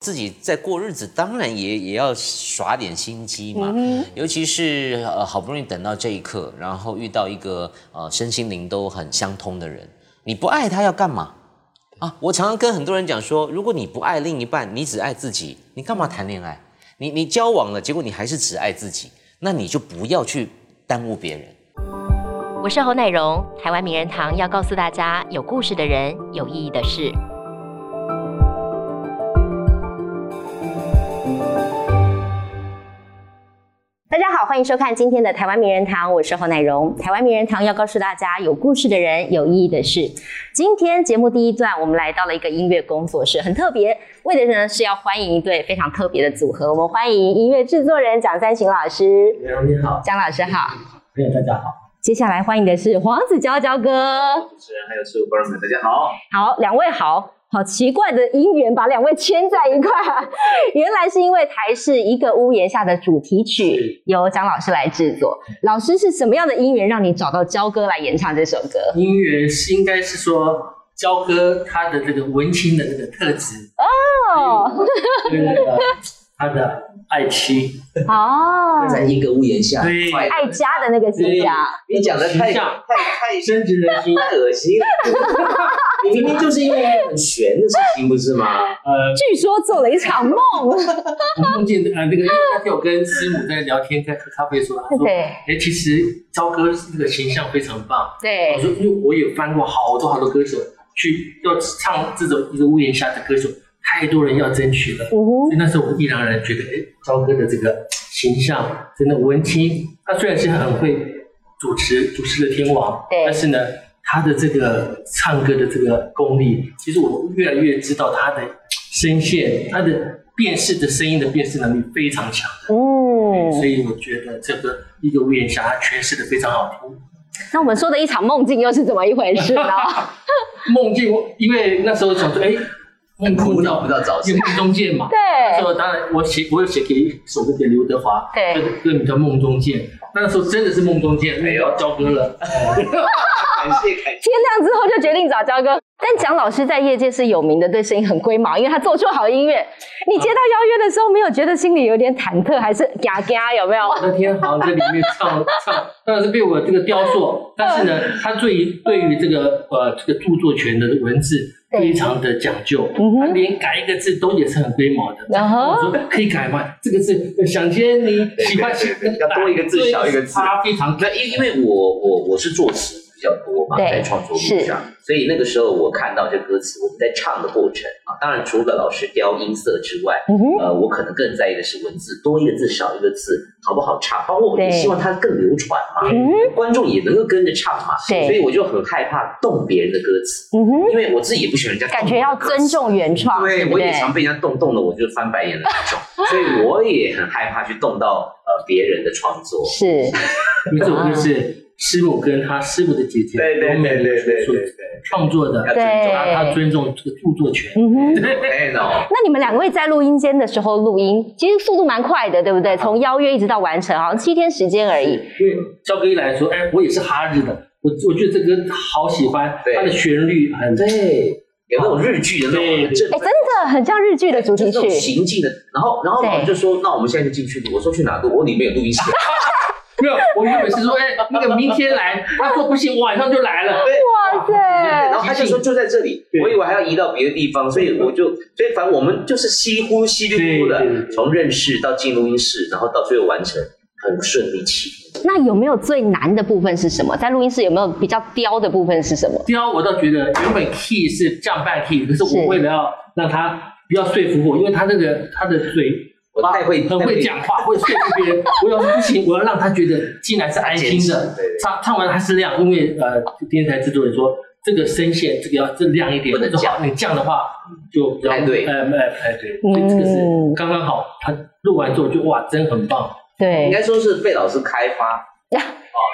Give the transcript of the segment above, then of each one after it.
自己在过日子，当然也也要耍点心机嘛。尤其是呃好不容易等到这一刻，然后遇到一个呃身心灵都很相通的人，你不爱他要干嘛啊？我常常跟很多人讲说，如果你不爱另一半，你只爱自己，你干嘛谈恋爱？你你交往了，结果你还是只爱自己，那你就不要去耽误别人。我是侯乃荣，台湾名人堂要告诉大家，有故事的人，有意义的事。欢迎收看今天的台湾名人堂，我是侯乃荣。台湾名人堂要告诉大家，有故事的人，有意义的事。今天节目第一段，我们来到了一个音乐工作室，很特别，为的呢是要欢迎一对非常特别的组合。我们欢迎音乐制作人蒋三行老师。你好，蒋老师好。朋友大家好。接下来欢迎的是黄子佼佼哥。主持人还有所有观众们，大家好。好，两位好。好奇怪的姻缘，把两位牵在一块。原来是因为台视一个屋檐下的主题曲由蒋老师来制作。老师是什么样的姻缘让你找到焦哥来演唱这首歌？姻缘是应该是说焦哥他的这个文青的那个特质哦，跟那个他的爱妻哦，在一个屋檐下，对爱家的那个形象。你讲的太太太深植人心，太恶心。你明明就是因为很悬的事情，不是吗？呃，据说做了一场梦，梦见呃那个那天我跟师母在聊天，在喝咖啡的时候，他说，哎，其实朝哥这个形象非常棒。对，我说因为我也翻过好多好多歌手去要唱这种一个屋檐下的歌手，太多人要争取了。所以那时候我毅然而然觉得，哎，昭哥的这个形象真的文青，他虽然是很会主持主持的天王，但是呢。他的这个唱歌的这个功力，其实我越来越知道他的声线，他的辨识的声音的辨识能力非常强。哦，所以我觉得这个一个屋檐下，他诠释的非常好听。那我们说的一场梦境又是怎么一回事呢？梦境，因为那时候想说，哎，梦苦恼不到早晨，梦中见嘛。对。那时候当然我写，我有写给一首歌给刘德华，对，歌名叫《梦中见》。那个时候真的是梦中见，哎要交歌了。感谢感谢。天亮之后就决定找焦哥，但蒋老师在业界是有名的，对声音很龟毛，因为他做出好音乐。你接到邀约的时候，没有觉得心里有点忐忑，还是嘎嘎？有没有？我的天好像在里面唱唱，当然是被我这个雕塑。但是呢，他对于对于这个呃这个著作权的文字非常的讲究，他连改一个字都也是很龟毛的。我说可以改吗？这个字想见你喜欢，要多一个字少一个字，他非常那因因为我我我是作词。比较多嘛，在创作路上，所以那个时候我看到这歌词，我们在唱的过程啊，当然除了老师雕音色之外，呃，我可能更在意的是文字，多一个字少一个字好不好唱，包括我也希望它更流传嘛，观众也能够跟着唱嘛，所以我就很害怕动别人的歌词，因为我自己也不喜欢人家感觉要尊重原创，对，我也常被人家动动的，我就翻白眼的那种，所以我也很害怕去动到呃别人的创作，是，这首歌是。师母跟他师傅的姐姐对对对对对创作的，对他尊重这个著作权。嗯哼，那你们两位在录音间的时候录音，其实速度蛮快的，对不对？从邀约一直到完成，好像七天时间而已。因为交哥一来说，哎，我也是哈日的，我我觉得这歌好喜欢，它的旋律很对，有那种日剧的那种，哎，真的很像日剧的主题曲，行进的。然后然后我们就说，那我们现在就进去录。我说去哪录？我里面有录音室。没有，我原本是说，哎，那个明天来，他说不行，晚上就来了。哇塞！然后他就说就在这里，我以为还要移到别的地方，所以我就，所以反正我们就是稀呼稀里呼的，从认识到进录音室，然后到最后完成，很顺利起。那有没有最难的部分是什么？在录音室有没有比较刁的部分是什么？刁，我倒觉得原本 key 是降半 key，可是我为了要让他不要说服我，因为他那个他的嘴。我太会，很会讲话，会说服别人。我要是不行，我要让他觉得进来是安心的。唱唱完还是亮，因为呃，电视台制作人说这个声线这个要更亮一点，不能降。你降的话就太对，哎哎哎对，这个是刚刚好。他录完之后就哇，真很棒。对，应该说是被老师开发。哦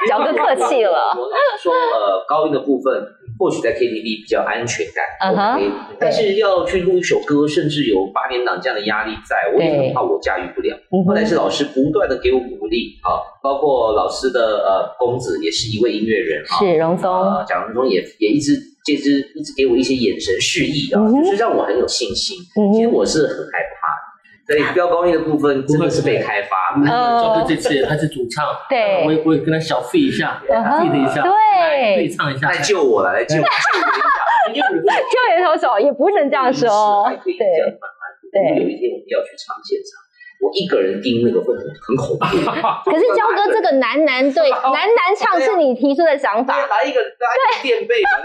小哥客气了。说呃，高音的部分或许在 KTV 比较安全感，OK。但是要去录一首歌，甚至有八点档这样的压力，在我也很怕我驾驭不了。后来是老师不断的给我鼓励啊，包括老师的呃公子也是一位音乐人啊，是荣松，蒋荣松也也一直这直一直给我一些眼神示意啊，就是让我很有信心。其实我是很害怕。对，飙高音的部分真的是被开发。焦哥这次他是主唱，对。我也我也跟他小费一下，费一下，对对唱一下。来。救我了，来救我！救援投手也不能这样说，还 可以这样慢慢地对。有一天我们要去唱现场，我一个人盯那个会很很恐怖。可是焦哥这个男男对男男唱是你提出的想法，来一个来一个垫背，反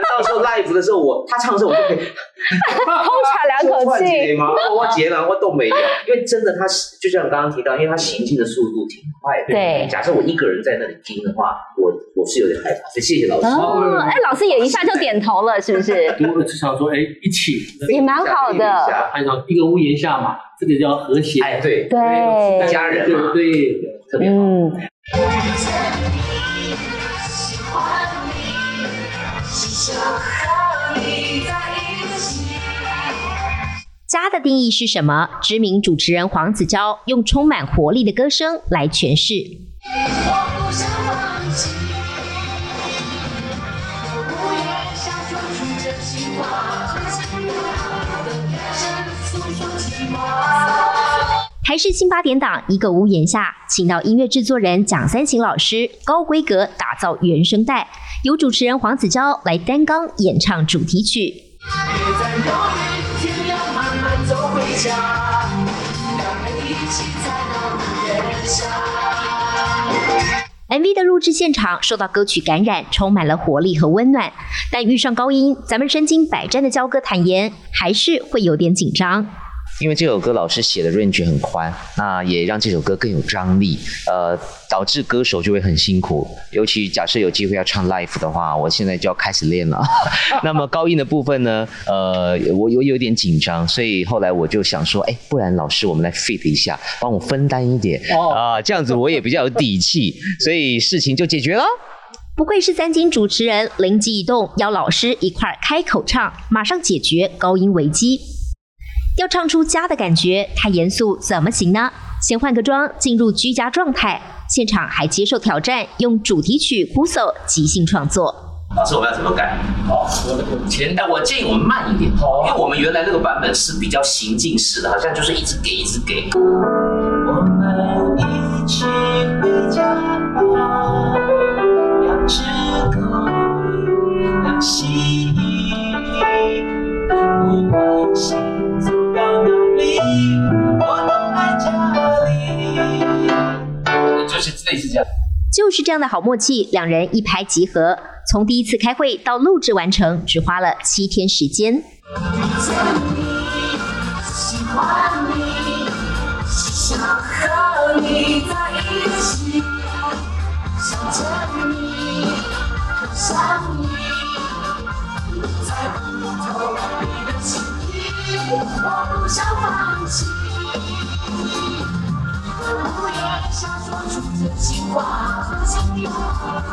live 的时候，我他唱的时候，我就可以 偷喘两口气。吗，我截然我都没有，因为真的他就像刚刚提到，因为他行进的速度挺快的。对假设我一个人在那里听的话，我我是有点害怕，所以谢谢老师。哦，哎，老师也一下就点头了，是不是？我只想说，哎，一起，也蛮好的。按照一个屋檐下嘛，这个叫和谐。哎，对对一家人嘛，对对，特别好。家的定义是什么？知名主持人黄子佼用充满活力的歌声来诠释。我不想放弃，我不愿想说出真心话，真心话的眼神诉说情话。台视新八点档一个屋檐下，请到音乐制作人蒋三行老师，高规格打造原声带，由主持人黄子佼来担纲演唱主题曲。别再犹豫，家，两人一起在那屋檐下。MV 的录制现场受到歌曲感染，充满了活力和温暖。但遇上高音，咱们身经百战的焦哥坦言，还是会有点紧张。因为这首歌老师写的 range 很宽，那也让这首歌更有张力，呃，导致歌手就会很辛苦。尤其假设有机会要唱 life 的话，我现在就要开始练了。那么高音的部分呢，呃，我有有点紧张，所以后来我就想说，哎，不然老师我们来 fit 一下，帮我分担一点啊、哦这样子我也比较有底气，所以事情就解决了。不愧是三金主持人，灵机一动，邀老师一块儿开口唱，马上解决高音危机。要唱出家的感觉，太严肃怎么行呢？先换个妆，进入居家状态。现场还接受挑战，用主题曲《Puso》即兴创作。老师，我们要怎么改？好，我前，但我建议我们慢一点，好因为我们原来那个版本是比较行进式的，好像就是一直给，一直给。我们一起回家吧，两只狗，两蜥蜴，不管类似这样。就是这样的好默契，两人一拍即合。从第一次开会到录制完成，只花了七天时间。喜欢你，想和你在一起，想着你，想你，在不透你的心意，我不想放弃。想说出真心话，真心话。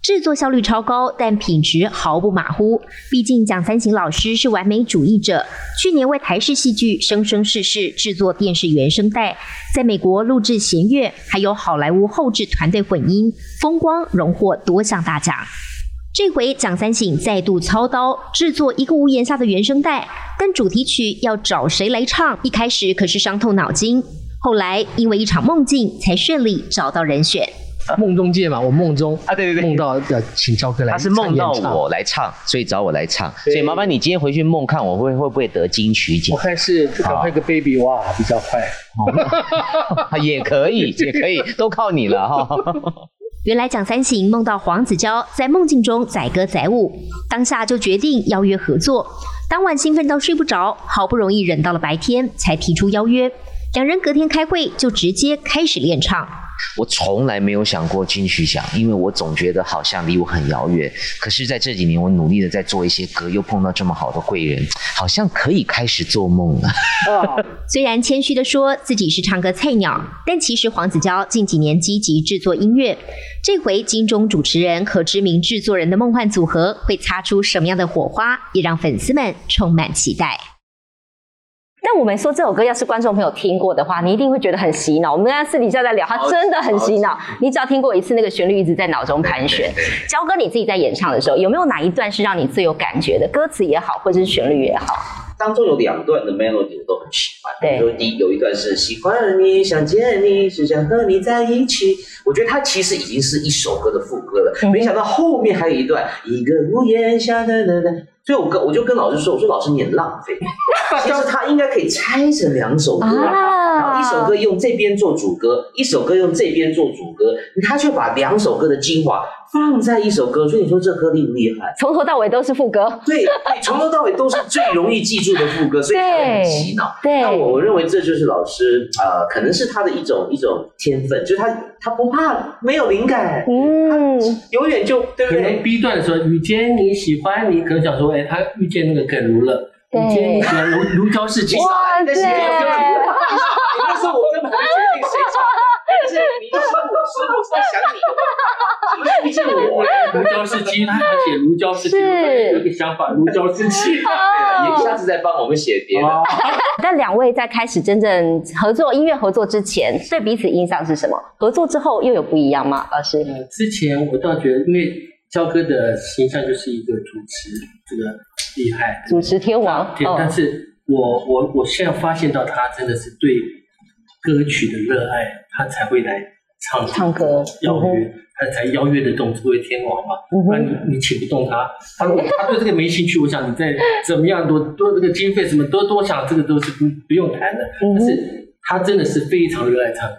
制作效率超高，但品质毫不马虎。毕竟蒋三行老师是完美主义者，去年为台式戏剧《生生世世》制作电视原声带，在美国录制弦乐，还有好莱坞后制团队混音，风光荣获多项大奖。这回蒋三省再度操刀制作一个屋檐下的原声带，但主题曲要找谁来唱？一开始可是伤透脑筋，后来因为一场梦境，才顺利找到人选。梦中见嘛，我梦中啊对对对梦到要请焦哥来，他是梦到我，来唱，所以找我来唱。所以麻烦你今天回去梦看我会会不会得金曲奖我？看是这个那个 baby 哇比较快，也可以，也可以，都靠你了哈。原来蒋三省梦到黄子佼在梦境中载歌载舞，当下就决定邀约合作。当晚兴奋到睡不着，好不容易忍到了白天才提出邀约。两人隔天开会就直接开始练唱。我从来没有想过金曲奖，因为我总觉得好像离我很遥远。可是，在这几年，我努力的在做一些歌，又碰到这么好的贵人，好像可以开始做梦了。虽然谦虚的说自己是唱歌菜鸟，但其实黄子佼近几年积极制作音乐。这回金钟主持人和知名制作人的梦幻组合会擦出什么样的火花，也让粉丝们充满期待。但我们说这首歌要是观众朋友听过的话，你一定会觉得很洗脑。我们刚才私底下在聊，它真的很洗脑。你只要听过一次，那个旋律一直在脑中盘旋。焦哥，你自己在演唱的时候，有没有哪一段是让你最有感觉的？歌词也好，或者是旋律也好？当中有两段的 melody 我都很喜欢。对比如说第一有一段是喜欢你，想见你，只想和你在一起。我觉得它其实已经是一首歌的副歌了，嗯没想到后面还有一段一个屋檐下的的的。所以我跟我就跟老师说，我说老师你很浪费，其实他应该可以拆成两首歌。啊然后一首歌用这边做主歌，一首歌用这边做主歌，他却把两首歌的精华放在一首歌，所以你说这歌厉不厉害？从头到尾都是副歌。对对，从头到尾都是最容易记住的副歌，所以才会很洗脑。对那我我认为这就是老师呃，可能是他的一种一种天分，就是他他不怕没有灵感，嗯，永远就对不可能对？B 段的时候雨天你喜欢你，可能想说，哎，他遇见那个耿如了，雨天你喜欢如如胶似漆。哇但是你要跟对那时候我根本还没决定谁唱，但是你是我是我是在想你的话，你遇见我。如胶似漆，他还写如胶似漆，是有一个想法，如胶似漆。对了，你下次再帮我们写别的。哦但两位在开始真正合作音乐合作之前，对彼此印象是什么？合作之后又有不一样吗？老师？呃，之前我倒觉得，因为焦哥的形象就是一个主持，这个厉害，主持天王，对，但哦，是我我我现在发现到他真的是对歌曲的热爱，他才会来唱唱歌嗯邀约，他才邀约得动这位天王嘛，嗯不然，你你请不动他。他如果 他对这个没兴趣，我想你再怎么样多多这个经费什么多多想，这个都是不不用谈的。但是他真的是非常热爱唱歌，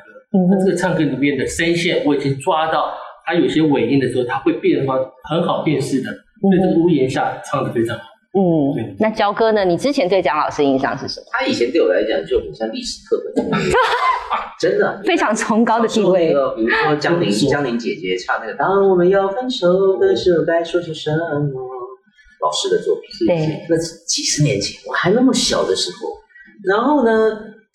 那这个唱歌里面的声线我已经抓到，他有些尾音的时候，他会变化很好辨识的，所以这个屋檐下唱的非常好。嗯对，那焦哥呢？你之前对蒋老师印象是什么？他以前对我来讲就很像历史课本，真的非常崇高的地那位，个，比如说江玲江玲姐姐唱那个“当我们要分手的时候，该说些什么”，老师的作品。对，那是几十年前，我还那么小的时候。然后呢，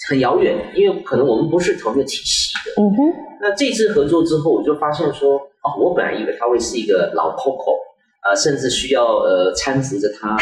很遥远，因为可能我们不是同一个体系的。嗯哼，那这次合作之后，我就发现说，哦，我本来以为他会是一个老 Coco，呃，甚至需要呃搀扶着他，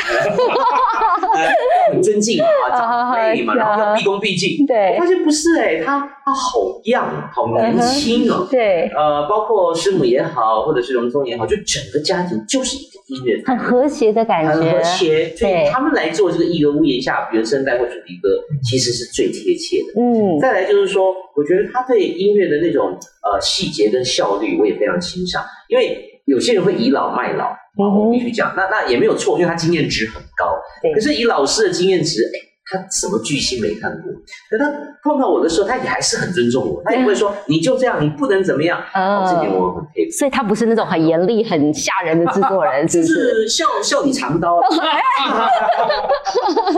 呃 很尊敬啊，长辈嘛，然后要毕恭毕敬。对我发现不是哎、他他好样，好年轻哦。对，呃，包括师母也好，或者是荣宗也好，就整个家庭就是一个音乐很和谐的感觉，很和谐，所对以他们来做这个一个屋檐下原声带或主题歌，其实是最贴切的。嗯，再来就是说，我觉得他对音乐的那种呃细节跟效率，我也非常欣赏。因为有些人会倚老卖老，我必须讲，那那也没有错，因为他经验值很高。对可是以老师的经验值，哎，他什么巨星没看过？可他碰到我的时候，他也还是很尊重我，他也不会说你就这样，你不能怎么样。嗯哦，这点我很佩服。所以他不是那种很严厉、很吓人的制作人，是就不是？是笑笑你长刀，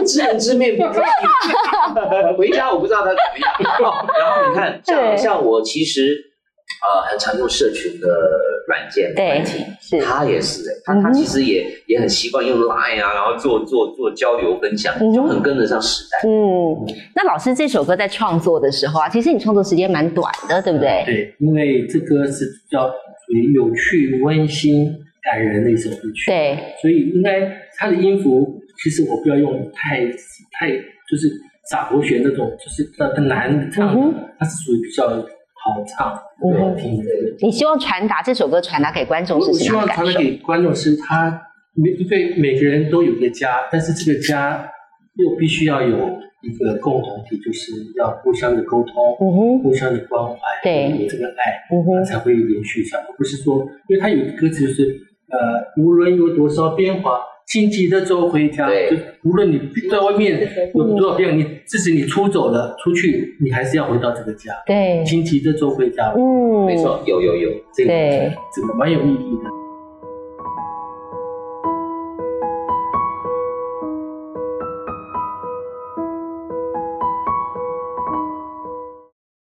知人知面不知心。回家我不知道他怎么样。哦然后你看，像像我其实呃很常用社群的软件对软体，是他也是的，他他其实也也很习惯用 Line 啊，然后做做做交流分享，就很跟得上时代。嗯，那老师这首歌在创作的时候啊，其实你创作时间蛮短的，对不对？对，因为这歌是比较属于有趣、温馨、感人的一首歌曲，，对，所以应该它的音符，其实我不要用太太就是洒活弦那种，就是很难唱嗯的，它是属于比较好唱、好听的。你希望传达这首歌传达给观众我我是什希望传达？给观众是他每因为每个人都有一个家，但是这个家又必须要有一个共同体，就是要互相的沟通，嗯哼，互相的关怀，对有这个爱，嗯哼，才会延续下去。不是说，因为它有一个歌词就是呃，无论有多少变化，请记得走回家。对就无论你在外面有多少变化，你即使你出走了出去，你还是要回到这个家。对，请记得走回家。嗯，没错，有有有，这个对这个蛮有意义的。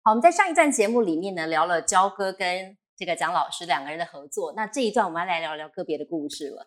好，我们在上一段节目里面呢，聊了焦哥跟这个蒋老师两个人的合作。那这一段我们要来聊聊个别的故事了。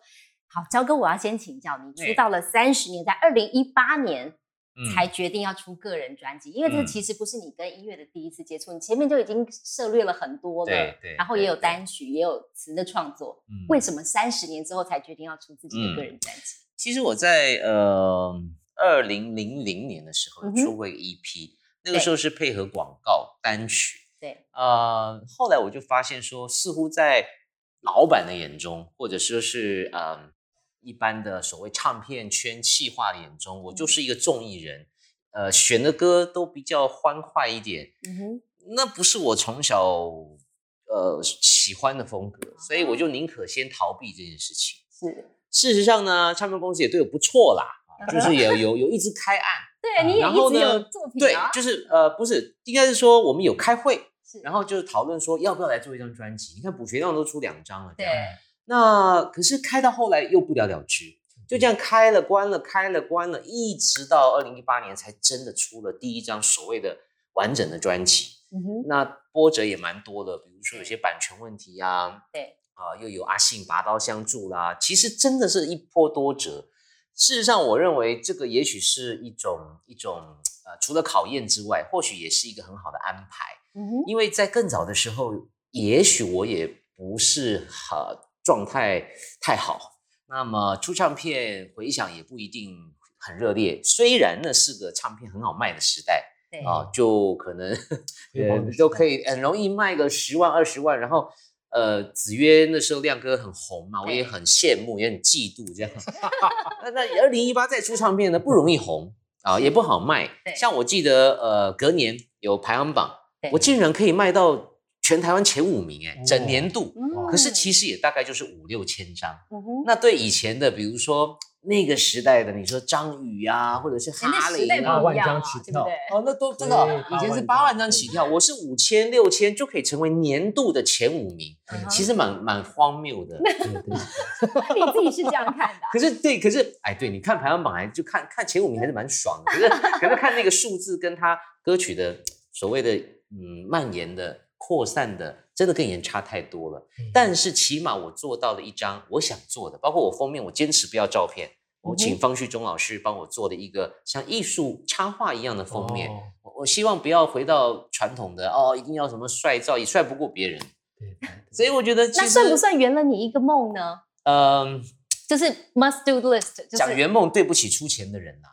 好，焦哥，我要先请教你，出道了三十年，在二零一八年嗯才决定要出个人专辑，因为这嗯其实不是你跟音乐的第一次接触，你前面就已经涉略了很多了，对对然后也有单曲，也有词的创作。嗯为什么三十年之后才决定要出自己的个人专辑？其实我在呃二零零零年的时候出过一个 EP，、那个时候是配合广告单曲。对，呃，后来我就发现说，似乎在老板的眼中，或者说是嗯、一般的所谓唱片圈气化的眼中，我就是一个综艺人，呃，选的歌都比较欢快一点，嗯哼，那不是我从小呃喜欢的风格，所以我就宁可先逃避这件事情。是，事实上呢，唱片公司也对我不错啦，就是也。有有一直开案，对，你也一直有作品啊，，就是呃不是，应该是说我们有开会，然后就是讨论说要不要来做一张专辑。你看补学量都出两张了，这对样，那可是开到后来又不了了之，就这样开了关了，开了关了，一直到二零一八年才真的出了第一张所谓的完整的专辑。那波折也蛮多的，比如说有些版权问题啊，对，啊、又有阿信拔刀相助啦，其实真的是一波多折。事实上，我认为这个也许是一种一种呃，除了考验之外，或许也是一个很好的安排。因为在更早的时候，也许我也不是呃状态太好，那么出唱片回响也不一定很热烈。虽然那是个唱片很好卖的时代对，啊、就可能辉煌的时代呃都可以很容易卖个十万二十万，然后。呃，子曰那时候亮哥很红嘛，我也很羡慕，也很嫉妒这样。那 那二零一八再出唱片呢，不容易红啊，也不好卖。像我记得，呃，隔年有排行榜，我竟然可以卖到全台湾前五名，哎，整年度。嗯。可是其实也大概就是五六千张。那对以前的，比如说那个时代的，你说张宇啊，或者是哈雷时代啊不一样啊万张起，跳。对？哦，那都真对。的，以前是八八万万张起跳，我是五千六千就可以成为年度的前五名，其实蛮蛮荒谬的。对对，你自己是这样看的。啊，可是对，可是哎，对，你看排行榜还就看看前五名还是蛮爽的，可是 可是看那个数字跟他歌曲的所谓的嗯蔓延的扩散的，真的跟以前差太多了。但是起码我做到了一张我想做的，包括我封面，我坚持不要照片，我请方旭中老师帮我做了一个像艺术插画一样的封面。哦我我希望不要回到传统的哦，一定要什么帅照，也帅不过别人。所以我觉得那算不算圆了你一个梦呢？嗯。就是 must do list，就是讲圆梦对不起出钱的人呐、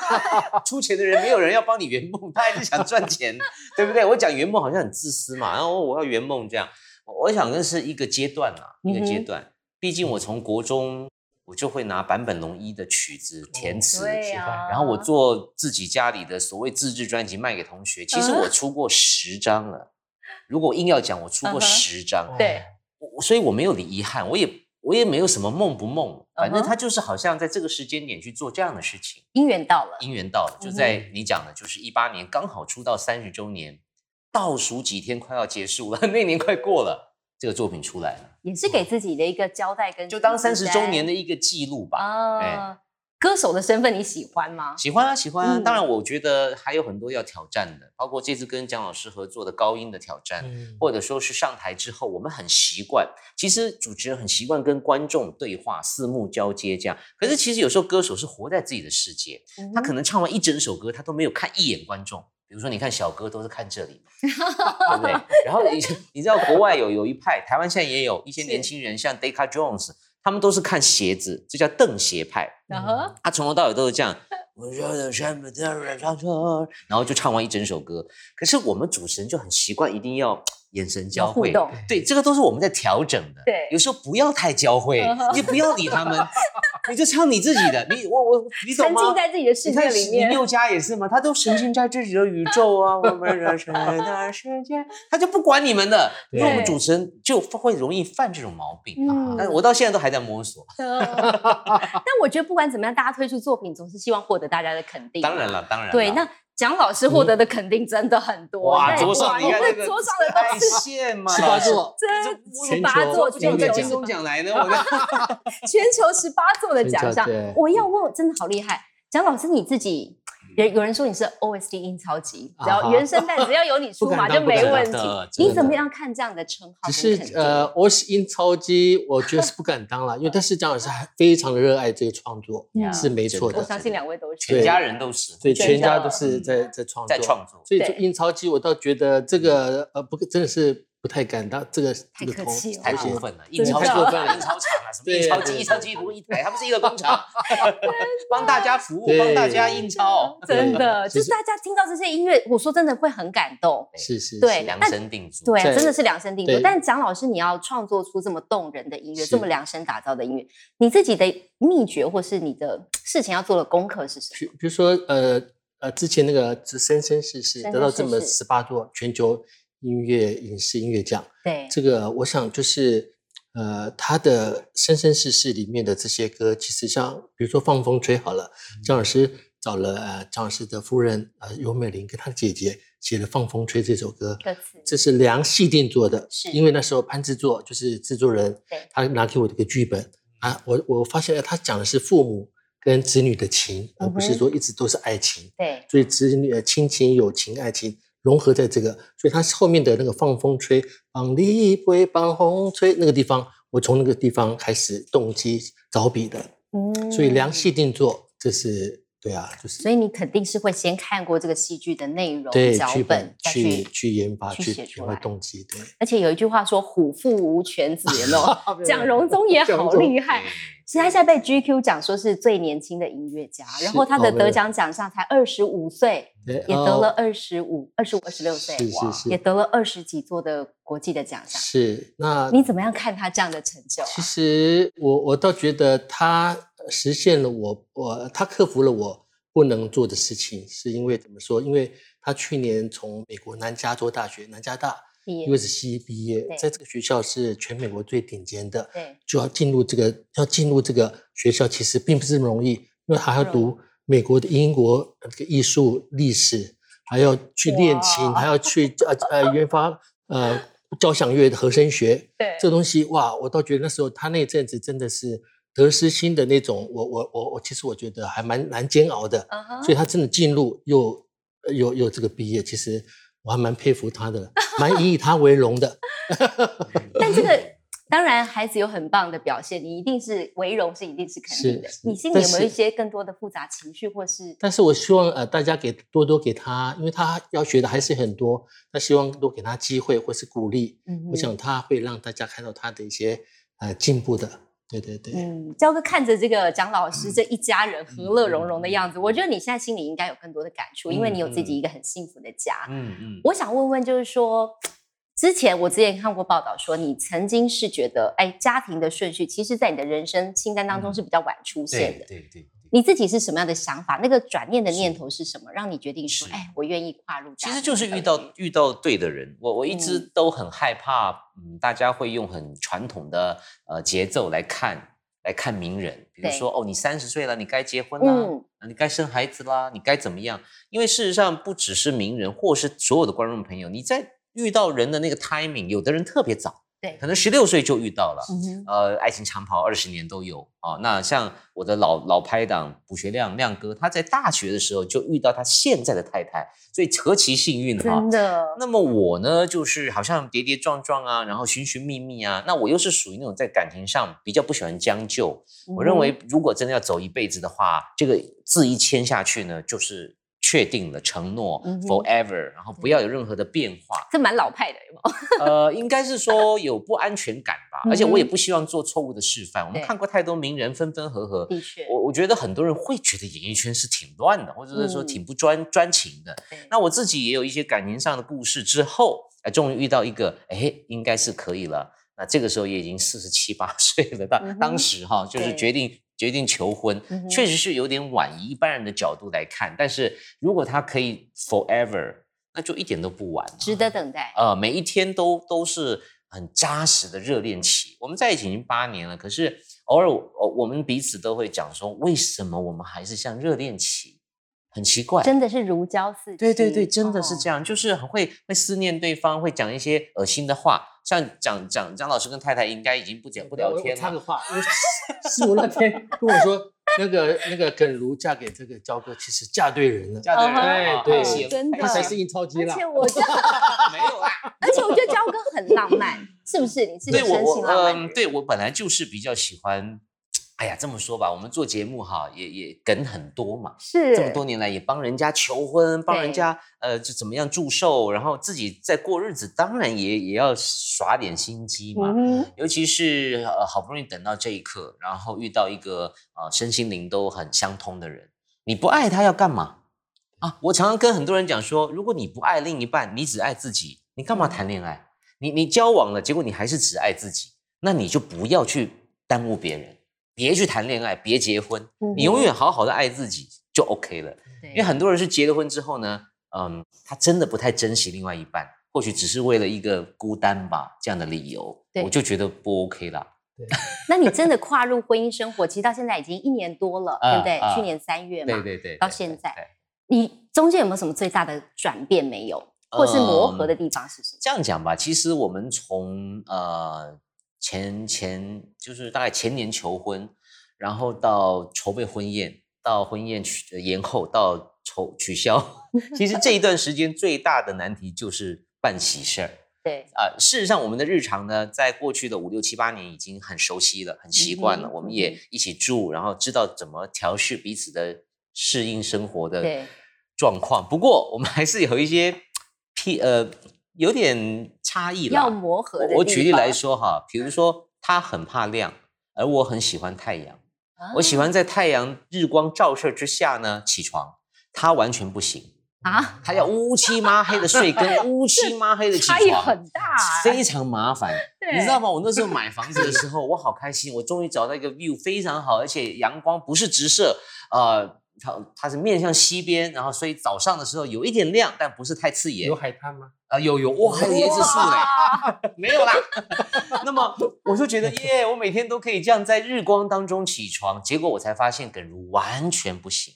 出钱的人没有人要帮你圆梦，他还是想赚钱，对不对？我讲圆梦好像很自私嘛，然后我要圆梦这样，我我想那是一个阶段啦，一个阶段。毕竟我从国中我就会拿坂本龙一的曲子填词，然后我做自己家里的所谓自制专辑卖给同学，其实嗯我出过十张了。如果硬要讲，我出过十张。对我所以我没有遗憾，我也我也没有什么梦不梦，反正他就是好像在这个时间点去做这样的事情，姻缘到了，姻缘到了，就在你讲的，就是一八年刚好出道三十周年，倒数几天快要结束了，那年快过了，这个作品出来了，也是给自己的一个交代跟就当三十周年的的一个记录吧。哎啊。歌手的身份你喜欢吗？喜欢啊，喜欢啊！嗯当然，我觉得还有很多要挑战的，包括这次跟姜老师合作的高音的挑战，嗯或者说是上台之后，我们很习惯，其实主持人很习惯跟观众对话，四目交接这样。可是其实有时候歌手是活在自己的世界，嗯他可能唱完一整首歌，他都没有看一眼观众。比如说，你看小哥都是看这里嘛，对不对？然后你你知道国外有有一派，台湾现在也有一些年轻人，像 Decca Jones，他们都是看鞋子，这叫邓鞋派。他从头到尾都是这样，我说的什么的人唱歌，然后就唱完一整首歌。可是我们主持人就很习惯，一定要 眼神交汇对，这个都是我们在调整的。对有时候不要太交汇你不要理他们，你就唱你自己的。你我我你懂吗？沉浸在自己的世界里面。你六家也是吗？他都沉浸在自己的宇宙啊，我们的神的世界，他就不管你们的。对那我们主持人就会容易犯这种毛病。啊但是我到现在都还在摸索。但我觉得不管怎么样，大家推出作品总是希望获得大家的肯定。当然。了，当然。对，那蒋老师获得的肯定真的很多。哇，那桌上你看我这个桌上的在都是线嘛，十八座，这全球十八座，就全球在金钟奖来呢，我的全球十八座的奖项。我要问，真的好厉害，蒋老师你自己。有有人说你是 OSD 印钞机，只要原声带只要有你 出马就没问题。你怎么样看这样的称号只？是呃，我是印钞机，我觉得是不敢当了，因为但是张老师还非常的热爱这个创作，嗯是没错的，我相信两位都是全家人都是所以全家都是在在创作，在创作。所以对印钞机，我倒觉得这个呃不真的是不太敢当这个这个头客气了太过分了，印钞机太过分了印钞厂啊，什么对印钞机，对印钞机不是一台，它不是一个工厂，帮大家服务，帮大家印钞，真的，就是大家听到这些音乐，我说真的会很感动。是是对是量身定做。对真的是量身定做。对但蒋老师，你要创作出这么动人的音乐，这么量身打造的音乐，你自己的秘诀或是你的事情要做的功课是什么？比比如说呃呃，之前那个《生生世世》得到这么十八座全球音乐影视音乐奖，对，这个我想就是呃，他的《生生世世》里面的这些歌，其实像比如说《放风吹》好了，张老师找了呃张老师的夫人呃尤美玲跟她的姐姐写了《放风吹》这首歌，歌词。这是梁细定做的，是。因为那时候潘制作就是制作人对，他拿给我这个剧本。啊，我我发现他讲的是父母跟子女的情，而不是说一直都是爱情。对，所以子女的亲情、友情、爱情融合在这个，所以他后面的那个放风吹，帮你吹，放风吹那个地方，我从那个地方开始动机着笔的，嗯所以良细定做，这是对啊，就是所以你肯定是会先看过这个戏剧的内容、对脚剧本去去。去研发、去写出来动机，对。而且有一句话说“虎父无犬子”，有没有？蒋荣宗也好 厉害。其实他现在被 GQ 讲说是最年轻的音乐家，然后他的得奖奖项才二十五岁，对也得了哦二十五、二十五、二十六岁，是是是也得了二十几座的国际的奖项。是那你怎么样看他这样的成就啊？其实我我倒觉得他实现了我我他克服了我不能做的事情，是因为怎么说？因为他去年从美国南加州大学南加大因为是西医毕业，在这个学校是全美国最顶尖的，对，就要进入这个要进入这个学校，其实并不是这么容易，因为还要读美国的英国呃这个艺术历史，还要去练琴，哇还要去呃呃研发呃交响乐的和声学，对。这个东西哇，我倒觉得那时候他那阵子真的是得失心的那种，我我我我其实我觉得还蛮蛮煎熬的，所以他真的进入又呃又又这个毕业，其实我还蛮佩服他的，蛮以以他为荣的。但这个当然孩子有很棒的表现，你一定是为荣，是一定是肯定的。你心里有没有一些更多的复杂情绪，或是但是我希望呃大家给多多给他，因为他要学的还是很多，那希望多给他机会或是鼓励，嗯哼我想他会让大家看到他的一些呃进步的。对对对，嗯，焦哥看着这个蒋老师这一家人和乐融融的样子，我觉得你现在心里应该有更多的感触，因为你有自己一个很幸福的家。嗯嗯，我想问问，就是说，之前我之前看过报道说，你曾经是觉得，哎，家庭的顺序，其实在你的人生清单当中是比较晚出现的。对对对。你自己是什么样的想法？那个转念的念头是什么，让你决定说，是哎，我愿意跨入其实就是遇到遇到对的人，我我一直嗯都很害怕，嗯，大家会用很传统的呃节奏来看来看名人，比如说哦，你三十岁了，你该结婚啦，嗯啊你该生孩子啦，你该怎么样？因为事实上不只是名人，或是所有的观众朋友，你在遇到人的那个 timing，有的人特别早，对可能十六岁就遇到了，嗯呃，爱情长跑二十年都有啊。那像我的老老拍档卜学亮亮哥，他在大学的时候就遇到他现在的太太，所以何其幸运哈真。的，那么我呢，就是好像跌跌撞撞啊，然后寻寻觅觅啊。那我又是属于那种在感情上比较不喜欢将就。我认嗯为，如果真的要走一辈子的话，这个字一签下去呢，就是确定了承诺、嗯 forever，然后不要有任何的变化。这蛮老派的，有没有？呃，应该是说有不安全感吧，而且我也不希望做错误的示范。我们看过太多名人分分合合，的确我我觉得很多人会觉得演艺圈是挺乱的，或者是说嗯挺不专、专情的。那我自己也有一些感情上的故事，之后哎，终于遇到一个，哎，应该是可以了。那这个时候也已经四十七八岁了，当、当时哈，就是对决定决定求婚，嗯确实是有点晚，以一般人的角度来看。但是如果他可以 forever，那就一点都不晚。值得等待。呃，每一天都都是很扎实的热恋期。我们在一起已经八年了，可是偶尔我我们彼此都会讲说，为什么我们还是像热恋期？很奇怪，真的是如胶似漆。对对对，真的是哦这样，就是很会会思念对方，会讲一些恶心的话。像蒋蒋蒋老师跟太太应该已经不讲不聊天了。我插个话，是 我那天跟我说，那个那个耿如嫁给这个焦哥，其实嫁对人了，嫁对了，对真的他才是印钞机啦。而且我觉得，没有啊。而且我觉得焦哥很浪漫，是不是？你是个对我我深情浪漫的嗯，对我本来就是比较喜欢哎呀，这么说吧，我们做节目哈，也也梗很多嘛。是这么多年来，也帮人家求婚，帮人家呃，就怎么样祝寿，然后自己在过日子，当然也也要耍点心机嘛。嗯尤其是呃，好不容易等到这一刻，然后遇到一个呃身心灵都很相通的人，你不爱他要干嘛啊？我常常跟很多人讲说，如果你不爱另一半，你只爱自己，你干嘛谈恋爱？你你交往了，结果你还是只爱自己，那你就不要去耽误别人，别去谈恋爱，别结婚，嗯你永远好好的爱自己就 OK 了。对因为很多人是结了婚之后呢，嗯，他真的不太珍惜另外一半，或许只是为了一个孤单吧这样的理由，我就觉得不 OK 啦。那你真的跨入婚姻生活，其实到现在已经一年多了，对不对？啊啊去年三月嘛，对对对，到现在对对你中间有没有什么最大的转变没有，或是磨合的地方是什么？这样讲吧，其实我们从呃前前就是大概前年求婚，然后到筹备婚宴，到婚宴取呃延后，到筹取消，其实这一段时间最大的难题就是办喜事儿。对，啊、事实上，我们的日常呢，在过去的五六七八年已经很熟悉了，很习惯了。嗯我们也一起住，然后知道怎么调试彼此的适应生活的对状况。不过，我们还是有一些屁呃有点差异了。要磨合的。我我举例来说哈，比如说他很怕亮，而我很喜欢太阳。啊，我喜欢在太阳日光照射之下呢起床，他完全不行。啊，他要乌漆麻黑的睡，跟 乌漆麻黑的起差异床，很大啊非常麻烦。你知道吗？我那时候买房子的时候，我好开心，我终于找到一个 view 非常好，而且阳光不是直射，呃，它它是面向西边，然后所以早上的时候有一点亮，但不是太刺眼有。海滩吗？啊，有有哇，还有椰子树嘞，没有啦。那么我就觉得耶，我每天都可以这样在日光当中起床，结果我才发现耿如完全不行。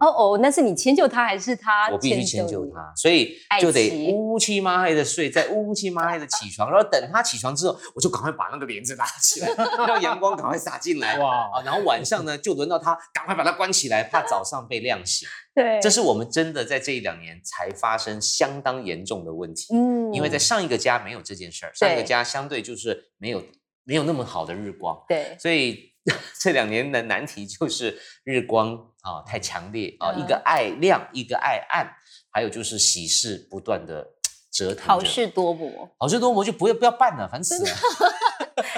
哦哦，那是你迁就他还是他？我必须迁就。他，所以就得妻乌漆嘛黑的睡，再乌漆嘛黑的起床，然后等他起床之后，我就赶快把那个帘子拉起来，让阳光赶快洒进来。哇啊，然后晚上呢，就轮到他赶快把它关起来，怕早上被亮醒。对，这是我们真的在这一两年才发生相当严重的问题，嗯因为在上一个家没有这件事儿，上一个家相对就是没有没有那么好的日光，对所以 这两年的难题就是日光啊太强烈啊，嗯一个爱亮，一个爱暗，还有就是喜事不断的折腾。好事多磨，好事多磨就不要不要办了，烦死了。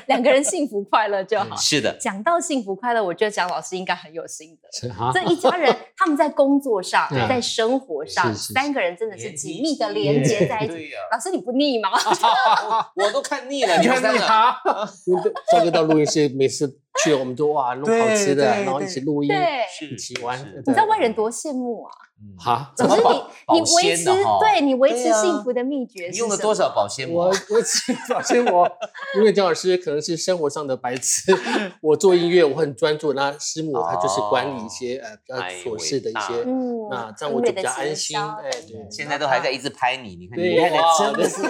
两个人幸福快乐就好。是的，讲到幸福快乐，我觉得蒋老师应该很有心得。这一家人，他们在工作上，嗯在生活上，三个人真的是紧密的连接在一起。老师，你不腻吗？我都看腻了，你看们三个你好，因为赵哥到录音室，每次去我们都哇弄好吃的，然后一起录音，一起玩是。你知道外人多羡慕啊！嗯哈，怎么保你，你保维持鲜的哈对你维持幸福的秘诀是你用了多少保鲜膜？我维持保鲜膜，因为姜老师可能是生活上的白痴，我做音乐我很专注，那师母她就是管理一些呃比较哎琐事的一些，嗯那这样我就比较安心。哎，对，现在都还在一直拍你，你看，对你看，你真的是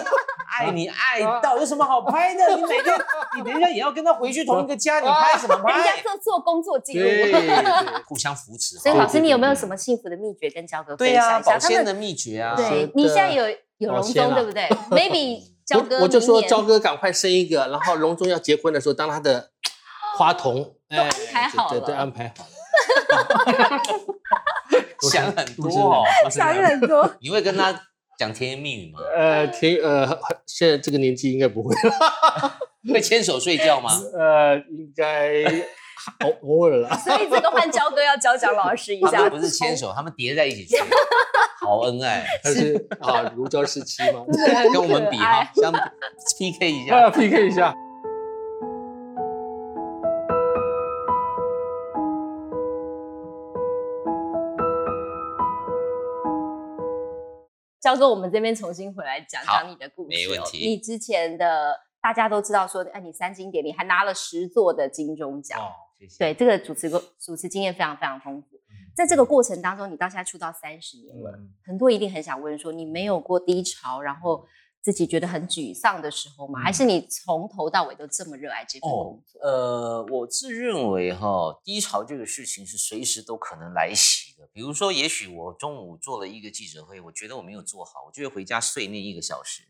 爱你爱到有什么好拍的？你每天，你等一下也要跟他回去同一个家，你拍什么 人家拍？做做工作记录。互相扶持。所以老师，你有没有什么幸福的秘诀跟焦哥分享一下？他们保鲜的秘诀啊。对你现在有有荣保鲜啊宗对不对？Maybe 焦哥我我就说焦哥赶快生一个，然后隆中要结婚的时候当他的 花童，哎，安排好对对对，安排好了。想很多哦，想很多。你会跟他讲甜言蜜语吗？呃，甜呃，现在这个年纪应该不会了，会牵手睡觉吗？呃，应该偶偶尔啦。所以这个换焦哥要教蒋老师一下，他们不是牵手，他们叠在一起睡，好恩爱，但是啊，如胶似漆吗。跟我们比哈，相 PK 一下。PK 一下。焦哥，我们这边重新回来讲讲你的故事、哦。没问题你之前的大家都知道说，哎，你三金典礼还拿了十座的金钟奖。哦，谢谢。对，这个主持过主持经验非常非常丰富。在这个过程当中，你到现在出道三十年了，嗯很多一定很想问说，你没有过低潮，然后自己觉得很沮丧的时候吗？还是你从头到尾都这么热爱这份工作？呃，我自认为哈，低潮这个事情是随时都可能来袭的。比如说，也许我中午做了一个记者会，我觉得我没有做好，我就会回家睡那一个小时。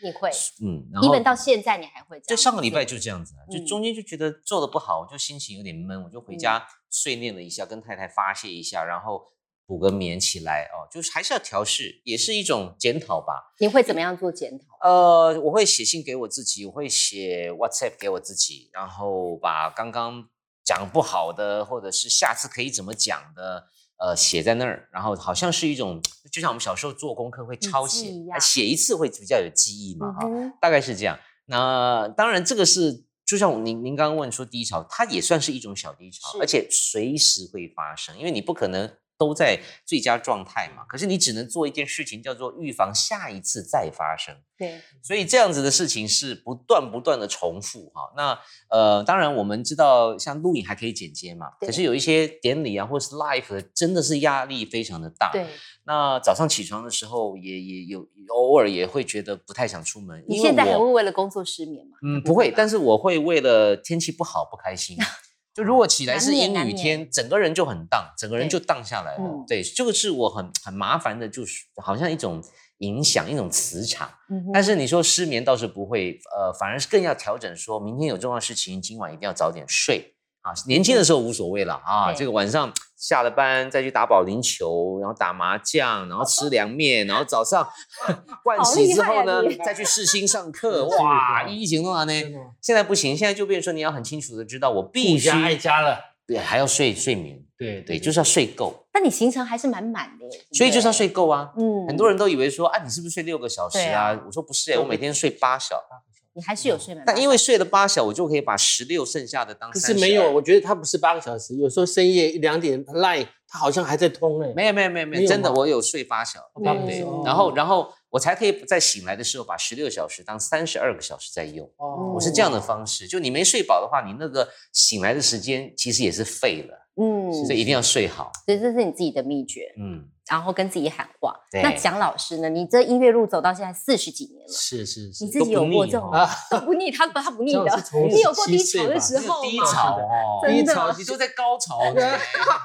你会嗯，然后，even 到现在你还会这样。对，上个礼拜就这样子啊，就嗯中间就觉得做的不好，我就心情有点闷，我就回家睡念了一下，跟太太发泄一下，然后补个眠起来哦，就是还是要调试，也是一种检讨吧。你会怎么样做检讨？呃，我会写信给我自己，我会写 WhatsApp 给我自己，然后把刚刚讲不好的，或者是下次可以怎么讲的，呃，写在那儿，然后好像是一种，就像我们小时候做功课会抄写写一次会比较有记忆嘛，哈、大概是这样。那当然，这个是就像您您刚刚问说低潮，它也算是一种小低潮，而且随时会发生，因为你不可能都在最佳状态嘛。可是你只能做一件事情，叫做预防下一次再发生。对，所以这样子的事情是不断不断的重复哈。那呃，当然我们知道，像录影还可以剪接嘛，对可是有一些典礼啊，或是 live 的，真的是压力非常的大。对，那早上起床的时候也也有偶尔也会觉得不太想出门。你现在还会为了工作失眠吗？嗯，不会，但是我会为了天气不好不开心。就如果起来是阴雨天，整个人就很荡，整个人就荡下来了。嗯对，这个是我很很麻烦的，就是好像一种影响，一种磁场。嗯但是你说失眠倒是不会，呃，反而是更要调整说，明天有重要事情，今晚一定要早点睡啊。年轻的时候无所谓了啊，对这个晚上下了班再去打保龄球，然后打麻将，然后吃凉面，然后早上 盥洗之后呢再去试新上课，哇，是一行动啊呢。现在不行，现在就变成说你要很清楚的知道，我必须顾家爱家了，对还要睡睡眠，对对，就是要睡够，那你行程还是蛮满的耶，所以就是要睡够啊。嗯很多人都以为说啊，你是不是睡六个小时啊？啊我说不是、欸，我每天睡八小时。你还是有睡满，但因为睡了八小，我就可以把十六剩下的当可32。是没有，我觉得它不是八个小时，有时候深夜一两点 line 它好像还在通哎，没有没有没有没有，没有真的我有睡八小，时。然后然后我才可以在醒来的时候把十六小时当三十二个小时在用。哦我是这样的方式，就你没睡饱的话，你那个醒来的时间其实也是废了，嗯，所以一定要睡好。所以这是你自己的秘诀，嗯，然后跟自己喊话。对那蒋老师呢？你这音乐路走到现在四十几年了，是是是你自己有过这种啊，都不腻，他他不腻的，你有过低潮的17岁吧时候吗？低潮哦，真的低潮你都在高潮 呢，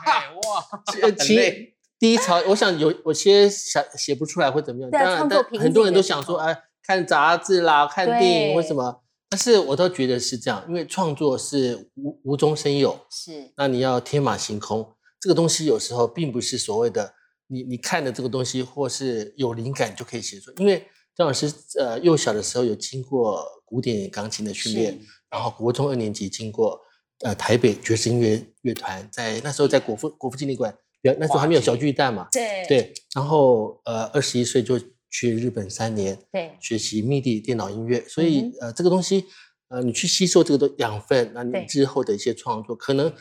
嘿哇，其 低潮，我想有有些想写不出来会怎么样，当然，很多人都想说，候哎，看杂志啦，看电影或什么，但是我都觉得是这样，因为创作是无无中生有，是那你要天马行空，这个东西有时候并不是所谓的你你看的这个东西，或是有灵感就可以写出来，因为张老师呃幼小的时候有经过古典钢琴的训练，然后国中二年级经过呃台北爵士音乐乐团，在那时候在国父国父纪念馆表，那时候还没有小巨蛋嘛，对。对，然后呃二十一岁就去日本三年对学习 MIDI 电脑音乐，所嗯以、呃这个东西呃你去吸收这个的养分，那你之后的一些创作可能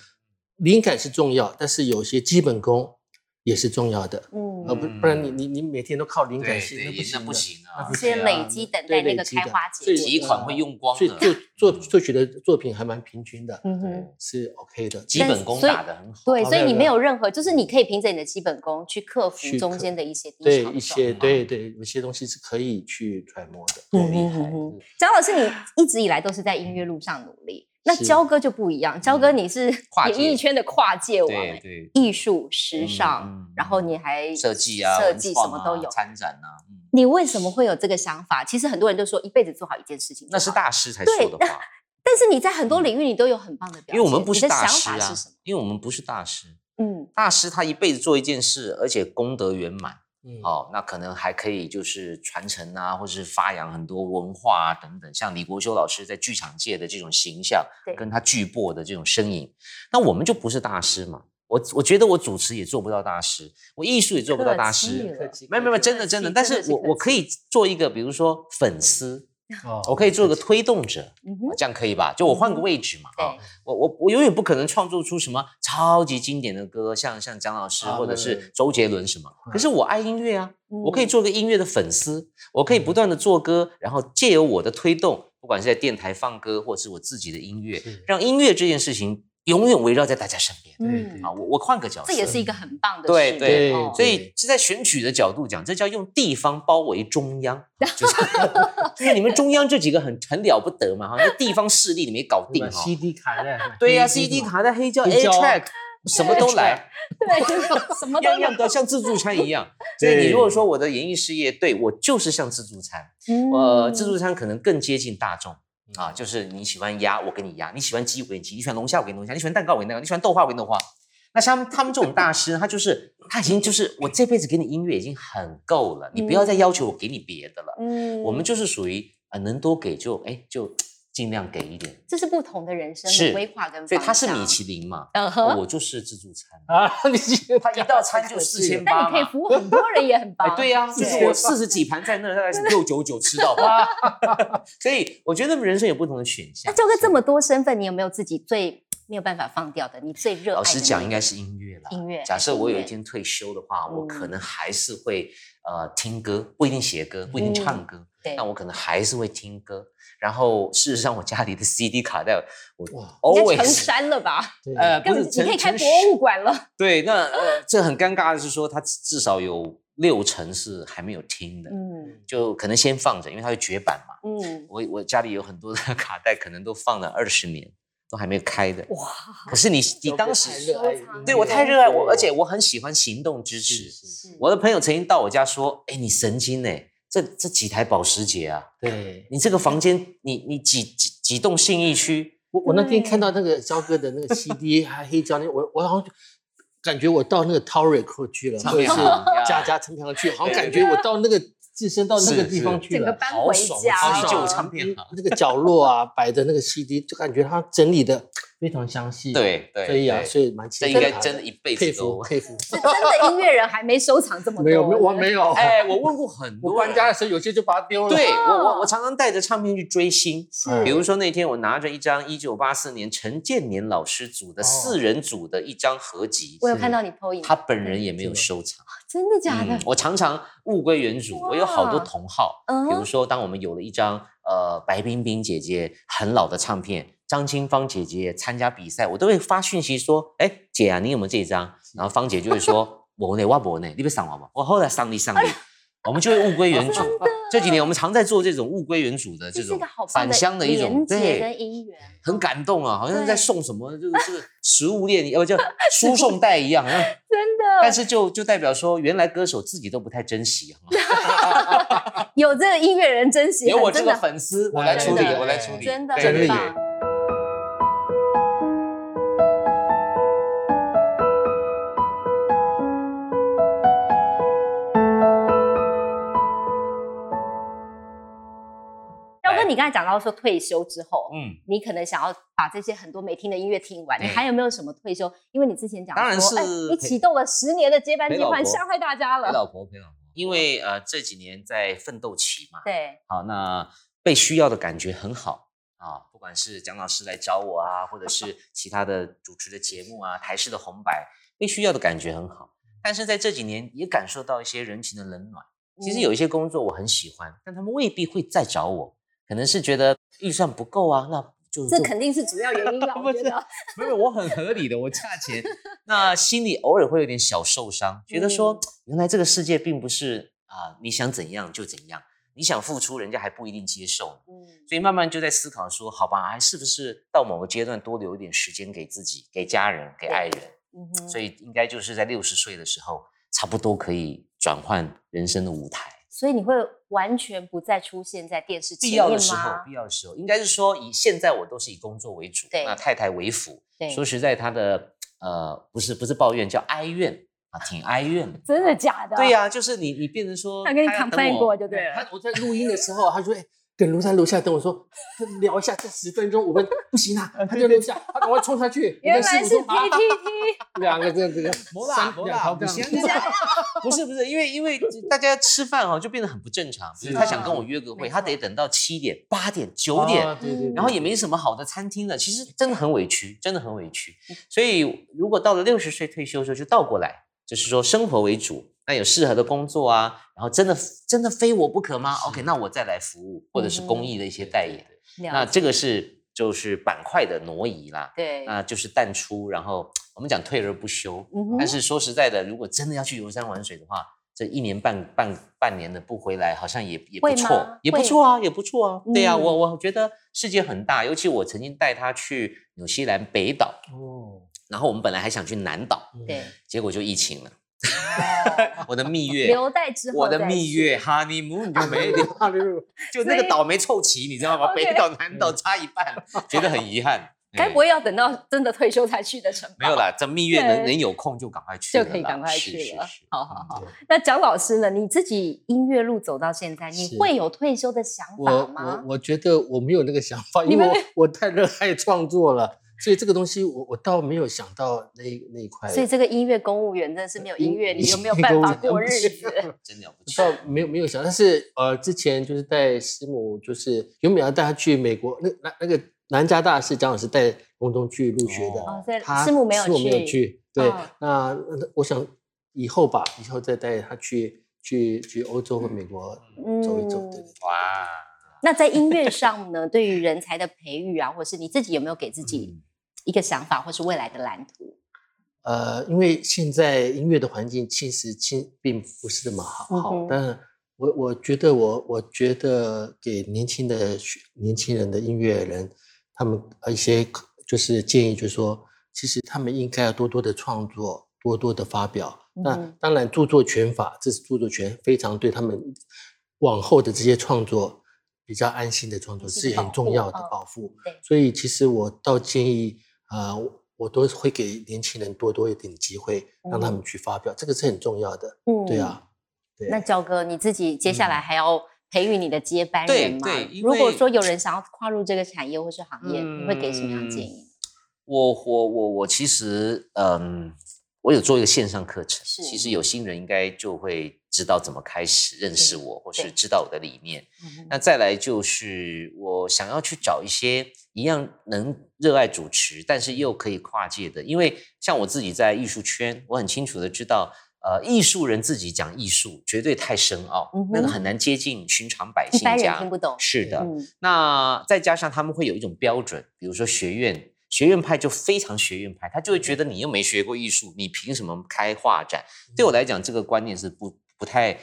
灵感是重要，但是有些基本功也是重要的，嗯呃不不然你你你每天都靠灵感对性，那不那不行啊先累积等待那个开花结所以果提款会用光所以的，做做作曲的作品还蛮平均的，嗯哼是 OK 的。基本功打得很好。对，所以你没有任何，就是你可以凭着你的基本功去克服中间的一些低对一些对对，有些东西是可以去揣摩的。嗯厉害哼嗯哼张老师，你一直以来都是在音乐路上努力，那是焦哥就不一样，焦哥你是跨演艺圈的跨界王、对欸，对，艺术、时嗯尚，嗯然后你还设计啊，设计什么都有。参展啊，嗯，你为什么会有这个想法？其实很多人都说一辈子做好一件事情，那是大师才说的话，但是你在很多领域你都有很棒的表现，因为我们不是大师啊法是什么？，因为我们不是大师，嗯，大师他一辈子做一件事，而且功德圆满。嗯，哦，那可能还可以就是传承啊，或是发扬很多文化啊等等，像李国修老师在剧场界的这种形象对，跟他巨擘的这种身影，那我们就不是大师嘛。我我觉得我主持也做不到大师，我艺术也做不到大师，了没有没有，真的真的。但是我我可以做一个，比如说粉丝，哦我可以做个推动者，这样可以吧？就我换个位置嘛，啊、对，我我我永远不可能创作出什么超级经典的歌，像像蒋老师啊或者是周杰伦什么。可是我爱音乐啊，我可以嗯。做个音乐的粉丝，我可以不断的做歌，然后借由我的推动，不管是在电台放歌，或者是我自己的音乐是，让音乐这件事情永远围绕在大家身边。嗯，啊，我我换个角色，这也是一个很棒的对对事业对哦所以是在选举的角度讲，这叫用地方包围中央，就是 就是你们中央这几个很很了不得嘛哈，那地方势力你没搞定哈。CD 卡的，对呀、黑 c d 卡带、黑胶、黑 A track，什么都来，对，什么都样样都像自助餐一样。所以你如果说我的演艺事业，对我就是像自助餐，嗯呃，自助餐可能更接近大众啊，就是你喜欢鸭，我给你鸭；你喜欢鸡，我给你鸡；你喜欢龙虾，我给你龙虾；你喜欢蛋糕，我给你蛋糕；你喜欢豆花，我给你豆花。那像他们这种大师，他就是他已经就是我这辈子给你音乐已经很够了，你不要再要求我给你别的了。嗯我们就是属于呃能多给就哎就尽量给一点，这是不同的人生的规划跟所以方向他是米其林嘛，嗯哼我就是自助餐，啊，你觉得他一道餐就四千八嘛。但你可以服务很多人，也很棒。哎，对呀、就是是我四十几盘在那，大概是六九九吃到饱。所以我觉得人生有不同的选项。那周哥这么多身份，你有没有自己最没有办法放掉的？你最热爱老实讲，应该是音乐啦。音乐假设我有一天退休的话，我可嗯能还是会呃听歌，不一定写歌，不一定唱歌，嗯对但我可能还是会听歌。然后事实上，我家里的 CD 卡带，我哇应该成山了吧？对呃不是根本你可以开博物馆了。对，那呃，这很尴尬的是说，它至少有六成是还没有听的，嗯就可能先放着，因为它会绝版嘛。嗯，我我家里有很多的 卡带，可能都放了二十年，都还没有开的。哇，可是你你当太时对我太热爱我，而且我很喜欢行动支持。是是我的朋友曾经到我家说：“哎，你神经哎，这这几台保时捷啊，对。你这个房间，你你几几几栋信义区，我我那天看到那个肖哥的那个 CD 还黑胶那，我我好像感觉我到那个 Tower 去了，唱或者是家家唱片行去，好像感觉我到那个置身到那个地方去了。整个搬回好爽家超级旧了唱片行。那个角落啊，摆的那个 CD，就感觉他整理的非常详细。，对对，所以啊，所以蛮这应该真的一辈佩子都服。佩服。是真的音乐人还没收藏这么多。没有没有，我没有。哎，我问过很 多人我搬家的时候有些就把它丢了。对我哦我我常常带着唱片去追星，嗯比如说那天我拿着一张一九八四年陈建年老师组的四人组的一张合集，我有看到你 PO 影，他本人也没有收藏。真的假的嗯？我常常物归原主，我有好多同好，嗯比如说当我们有了一张呃白冰冰姐姐很老的唱片，张清芳姐姐参加比赛，我都会发讯息说，哎姐啊，你有没有这张？然后芳姐就会说，我呢，我不呢，你别上我吗？我后来上你上你，我们就会物归原主。这几年我们常在做这种物归原主的这种返乡的一种对跟姻缘，很感动啊，好像对在送什么，就是这个 食物链，要不叫输送带一样，好像。真的。但是就就代表说，原来歌手自己都不太珍惜，有这个音乐人珍惜，有我这个粉丝，我来处理我来处理，真的真的你刚才讲到说退休之后，嗯，你可能想要把这些很多没听的音乐听完，你还有没有什么退休？因为你之前讲当然是陪你启动了十年的接班计划，吓坏大家了陪。老婆陪老婆，因为呃这几年在奋斗期嘛，对，好，那被需要的感觉很好啊，不管是蒋老师来找我啊，或者是其他的主持的节目啊，台式的红白，被需要的感觉很好。但是在这几年也感受到一些人情的冷暖。其实嗯有一些工作我很喜欢，但他们未必会再找我，可能是觉得预算不够啊，那就就这肯定是主要原因了，我觉得。没有，我很合理的，我价钱，那心里偶尔会有点小受伤，觉得说、嗯原来这个世界并不是啊、你想怎样就怎样，你想付出，人家还不一定接受。嗯，所以慢慢就在思考说，好吧，还是不是到某个阶段多留一点时间给自己、给家人、给爱人？嗯哼所以应该就是在六十岁的时候，差不多可以转换人生的舞台。所以你会完全不再出现在电视前必面吗？要的时候，必要的时候，应该是说以现在我都是以工作为主，对那太太为辅。对说实在，她的呃不是不是抱怨，叫哀怨啊，挺哀怨的。真的假的？对、呀、就是你你变成说，他跟你 complain 我过就对了。他我在录音的时候，他说：“哎，耿如在楼下等我说聊一下，这十分钟我们不行啊。”他就 楼下，他赶快冲下去。原来是我跟师傅说 PTT，两个 这样这个没啦三没啦两条杠不行不是不是，因为因为大家吃饭哈、就变得很不正常。比如他想跟我约个会，他得等到七点、八点、九点，啊对对对然后也没什么好的餐厅了，其实真的很委屈，真的很委屈。所以如果到了六十岁退休的时候，就倒过来，就是说生活为主，那有适合的工作啊，然后真的真的非我不可吗？OK，那我再来服务，或者是公益的一些代言。那这个是就是板块的挪移啦，对，那就是淡出，然后我们讲退而不休。嗯哼但是说实在的，如果真的要去游山玩水的话，这一年半半半年的不回来，好像也也不错，也不错啊，也不错啊。对呀、嗯我我觉得世界很大，尤其我曾经带他去纽西兰北岛，哦，然后我们本来还想去南岛，对，结果就疫情了。我的蜜月，留待之后我的蜜月 honeymoon 就没了，就那个岛没凑齐，你知道吗？北岛南岛差一半，觉得很遗憾。该不会要等到真的退休才去的城堡？没有啦，这蜜月对能能有空就赶快去，就可以赶快去了。好好好。那蒋老师呢？你自己音乐路走到现在，你会有退休的想法吗我？我觉得我没有那个想法，因为我我太热爱创作了，所以这个东西我我倒没有想到那那一块。所以这个音乐公务员真的是没有音乐，你就没有办法过日子。真了不起。倒没有没有想，但是呃，之前就是带师母，就是原本要带他去美国，那那那个南加大是蒋老师带龙中去入学的，哦，所以他师母没有师母没有去。去，对，哦那那我想以后吧，以后再带他去去去欧洲和美国走一走，对对嗯哇，那在音乐上呢，对于人才的培育啊，或是你自己有没有给自己嗯一个想法，或是未来的蓝图？呃，因为现在音乐的环境其实其并不是那么好，好嗯哼但我我觉得我我觉得给年轻的学年轻人的音乐人，他们呃一些就是建议，就是说，其实他们应该要多多的创作，多多的发表。那当然，著作权法这是著作权非常对他们往后的这些创作比较安心的创作是是很重要的嗯保护。对所以其实我倒建议啊、呃我都会给年轻人多多一点机会，让他们去发表，这个是很重要的。嗯对。啊，对。那焦哥，你自己接下来还要培育你的接班人吗？对对如果说有人想要跨入这个产业或是行业，你会给什么样的建议？我我我我其实嗯，我有做一个线上课程，是其实有新人应该就会知道怎么开始认识我，或是知道我的理念。嗯那再来就是我想要去找一些一样能热爱主持，但是又可以跨界的，因为像我自己在艺术圈，我很清楚的知道。呃，艺术人自己讲艺术，绝对太深奥，嗯那个很难接近寻常百一般人姓家。听不懂。是的，嗯，那再加上他们会有一种标准，比如说学院，学院派就非常学院派，他就会觉得你又没学过艺术，你凭什么开画展？对我来讲，这个观念是不不太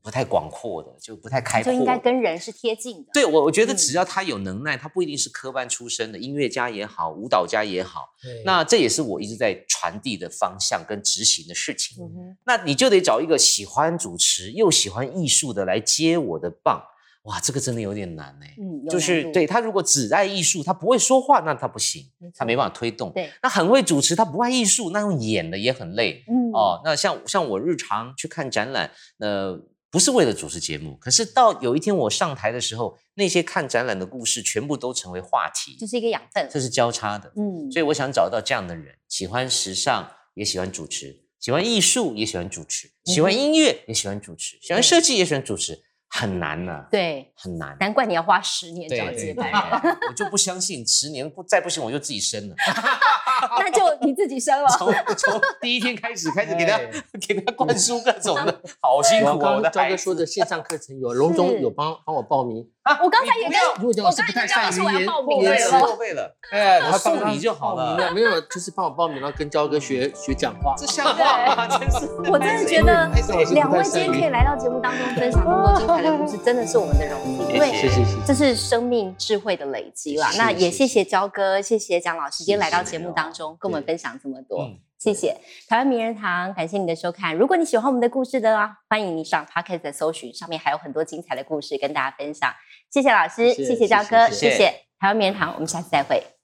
不太广阔的，就不太开阔。就应该跟人是贴近的。对我，我觉得嗯只要他有能耐，他不一定是科班出身的音乐家也好，舞蹈家也好，那这也是我一直在传递的方向跟执行的事情。嗯哼，那你就得找一个喜欢主持又喜欢艺术的来接我的棒。哇，这个真的有点难呢、嗯，就是对他如果只爱艺术，他不会说话，那他不行没，他没办法推动。对，那很会主持，他不爱艺术，那用演的也很累、嗯，哦。那像像我日常去看展览，呃，不是为了主持节目，可是到有一天我上台的时候，那些看展览的故事全部都成为话题，这是一个养分。这是交叉的。嗯，所以我想找到这样的人，喜欢时尚也喜欢主持，喜欢艺术也喜欢主持，喜欢音乐也喜欢主持，喜欢设计也喜欢主持，很难呐、对，很难。难怪你要花十年找接班人，我就不相信十年不再不行我就自己生了，那就你自己生了。从从第一天开始开始给他哎给他灌输各种的，好辛苦我哦，我刚刚焦的孩子哥说的线上课程有龙总有帮帮我报名，我刚才也跟如果蒋老师不太善于言我刚才也跟言辞老师我要 报名了过费了，哎，他他帮送你就好了，没有没有，就是帮我报名，然后跟焦哥学学讲话。这像话吗？真是，我真的觉得两位今天可以来到节目当中分享这么多精彩的故事，真的是我们的荣幸，因为谢谢谢谢这是生命智慧的累积啦。那也是谢谢焦哥，谢谢蒋老师，今天来到是节目当中跟我们分享这么多嗯，谢谢台湾名人堂，感谢你的收看。如果你喜欢我们的故事的啊，欢迎你上 Podcast 的搜寻，上面还有很多精彩的故事跟大家分享。谢谢老师，谢谢谢谢焦哥，谢谢台湾名人堂，我们下次再会。